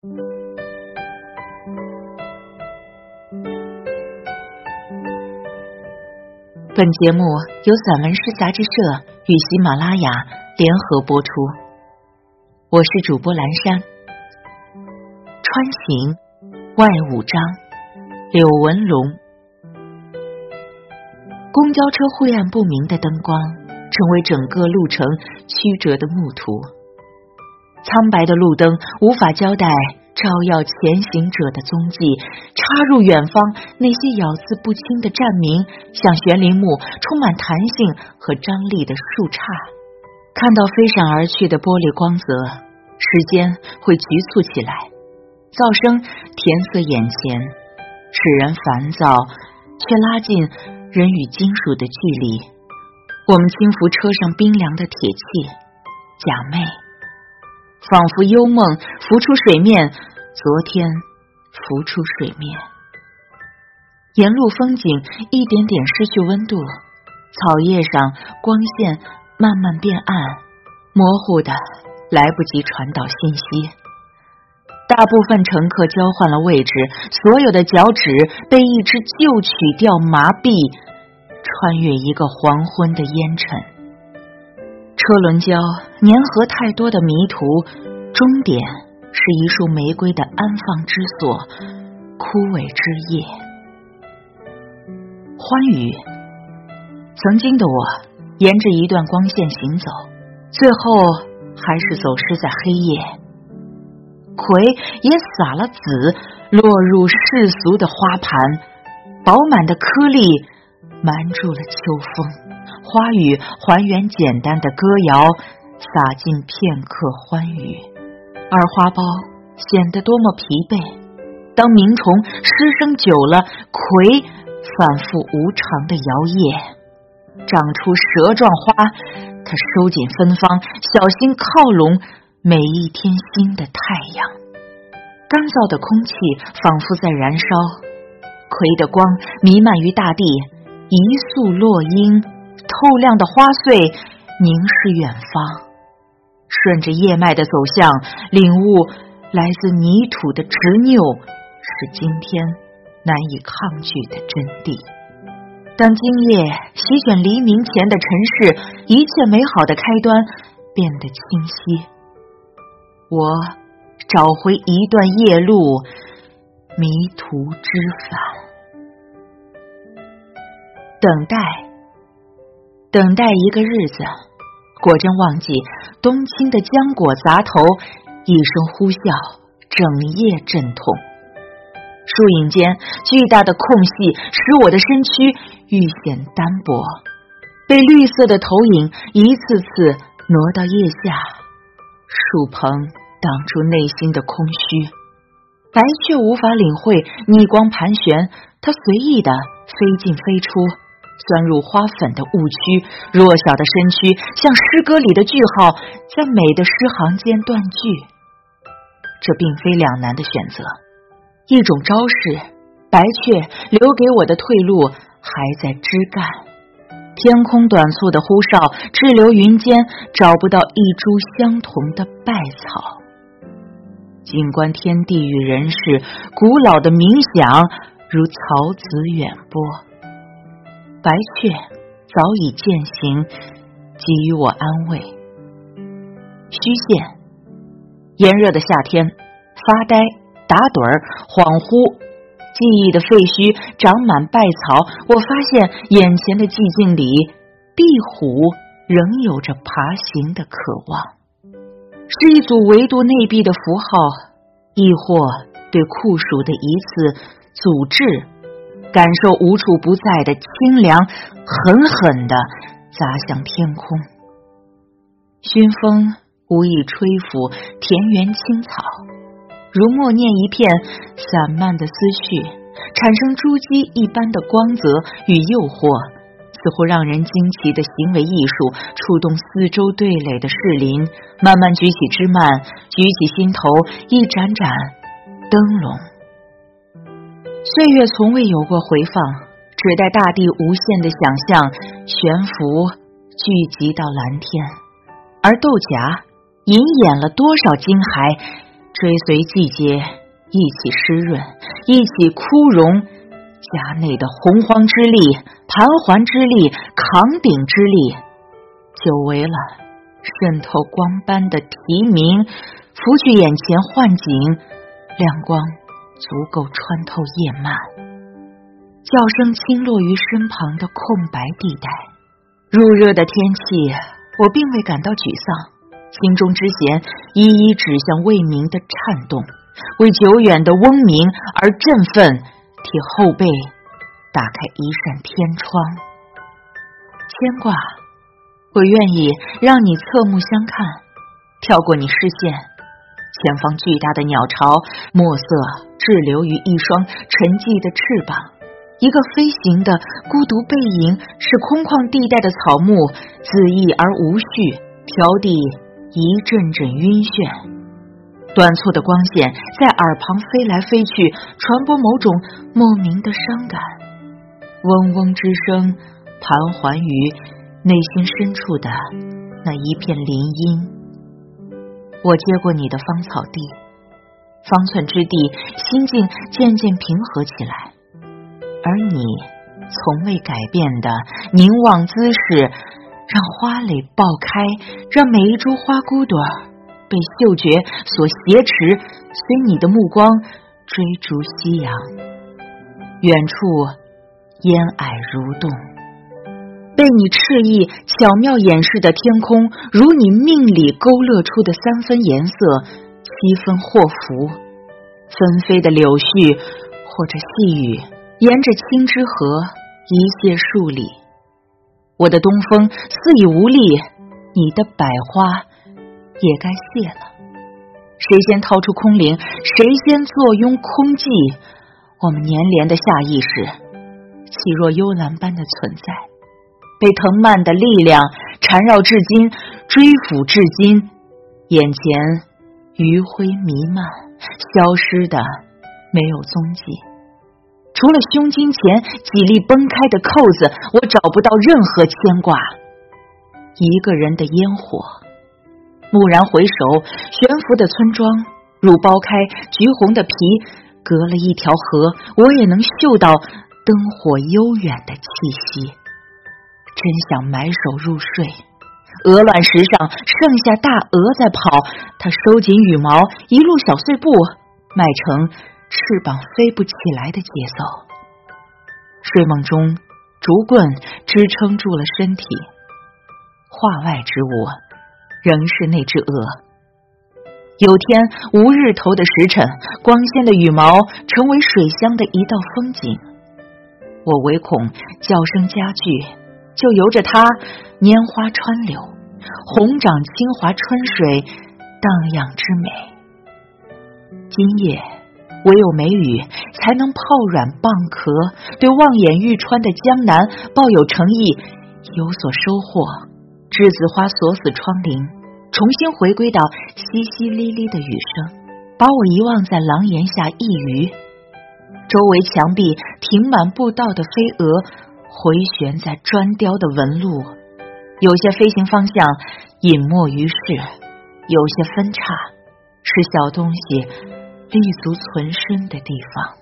本节目由散文诗杂志社与喜马拉雅联合播出，我是主播蓝山。穿行外五章，柳文龙。公交车晦暗不明的灯光，成为整个路程曲折的路途。苍白的路灯无法交代。照耀前行者的踪迹，插入远方那些咬字不清的站名，像悬铃木，充满弹性和张力的树杈。看到飞闪而去的玻璃光泽，时间会局促起来，噪声填塞眼前，使人烦躁，却拉近人与金属的距离。我们轻抚车上冰凉的铁器，假寐。仿佛幽梦浮出水面，昨天浮出水面。沿路风景一点点失去温度，草叶上光线慢慢变暗，模糊的来不及传导信息。大部分乘客交换了位置，所有的脚趾被一只旧曲调麻痹，穿越一个黄昏的烟尘。车轮胶粘合太多的迷途，终点是一束玫瑰的安放之所，枯萎之夜。欢愉，曾经的我沿着一段光线行走，最后还是走失在黑夜。葵也撒了籽，落入世俗的花盘，饱满的颗粒瞒住了秋风。花语还原简单的歌谣，洒进片刻欢愉，而花苞显得多么疲惫。当鸣虫失声久了，葵反复无常的摇曳，长出蛇状花。它收紧芬芳，小心靠拢每一天新的太阳。干燥的空气仿佛在燃烧，葵的光弥漫于大地，一束落英。透亮的花穗凝视远方，顺着叶脉的走向，领悟来自泥土的执拗是今天难以抗拒的真谛。当今夜席卷黎明前的尘世，一切美好的开端变得清晰。我找回一段夜路，迷途知返，等待。等待一个日子，果真忘记冬青的浆果砸头，一声呼啸，整夜阵痛。树影间巨大的空隙，使我的身躯愈显单薄，被绿色的投影一次次挪到腋下，树棚挡住内心的空虚。白雀无法领会逆光盘旋，它随意的飞进飞出。钻入花粉的误区，弱小的身躯像诗歌里的句号，在美的诗行间断句。这并非两难的选择，一种招式。白雀留给我的退路还在枝干，天空短促的呼哨，滞留云间，找不到一株相同的败草。静观天地与人世，古老的冥想如草籽远播。白雀早已渐行，给予我安慰。虚线，炎热的夏天，发呆、打盹儿、恍惚，记忆的废墟长满败草。我发现眼前的寂静里，壁虎仍有着爬行的渴望，是一组维度内壁的符号，亦或对酷暑的一次阻滞。感受无处不在的清凉，狠狠的砸向天空。熏风无意吹拂田园青草，如默念一片散漫的思绪，产生珠玑一般的光泽与诱惑，似乎让人惊奇的行为艺术，触动四周对垒的士林。慢慢举起枝蔓，举起心头一盏盏灯笼。岁月从未有过回放，只待大地无限的想象悬浮聚集到蓝天。而豆荚隐掩了多少惊骸，追随季节一起湿润，一起枯荣。家内的洪荒之力、盘桓之力、扛鼎之力，久违了渗透光斑的提名，拂去眼前幻景，亮光足够穿透夜漫。叫声轻落于身旁的空白地带。入热的天气，我并未感到沮丧。心中之弦一一指向未明的颤动，为久远的嗡鸣而振奋，替后辈打开一扇天窗。牵挂，我愿意让你侧目相看，跳过你视线，前方巨大的鸟巢，墨色滞留于一双沉寂的翅膀。一个飞行的孤独背影，使空旷地带的草木恣意而无序，飘地。一阵阵晕眩，短促的光线在耳旁飞来飞去，传播某种莫名的伤感。嗡嗡之声盘桓于内心深处的那一片林荫。我接过你的芳草地，方寸之地，心境渐渐平和起来，而你从未改变的凝望姿势。让花蕾爆开，让每一株花骨朵被嗅觉所挟持，随你的目光追逐夕阳。远处烟霭蠕动，被你炽意巧妙掩饰的天空，如你命里勾勒出的三分颜色，七分祸福。纷飞的柳絮或者细雨，沿着青之河一泻数里。我的东风似已无力，你的百花也该谢了。谁先掏出空灵，谁先坐拥空寂？我们粘连的下意识，气若幽兰般的存在，被藤蔓的力量缠绕至今，追抚至今，眼前余晖弥漫，消失的没有踪迹。除了胸襟前几粒崩开的扣子，我找不到任何牵挂。一个人的烟火，蓦然回首，悬浮的村庄，如剥开橘红的皮，隔了一条河，我也能嗅到灯火悠远的气息。真想埋首入睡。鹅卵石上剩下大鹅在跑，它收紧羽毛，一路小碎步，迈成。翅膀飞不起来的节奏，睡梦中竹棍支撑住了身体，画外之物仍是那只鹅。有天无日头的时辰，光鲜的羽毛成为水乡的一道风景。我唯恐叫声加剧，就由着它拈花穿柳，红掌清华春水荡漾之美。今夜。唯有梅雨才能泡软蚌壳，对望眼欲穿的江南抱有诚意，有所收获。栀子花锁死窗棂，重新回归到淅淅沥沥的雨声，把我遗忘在廊檐下一隅。周围墙壁停满步道的飞蛾，回旋在砖雕的纹路。有些飞行方向隐没于世，有些分叉是小东西。立足存身的地方。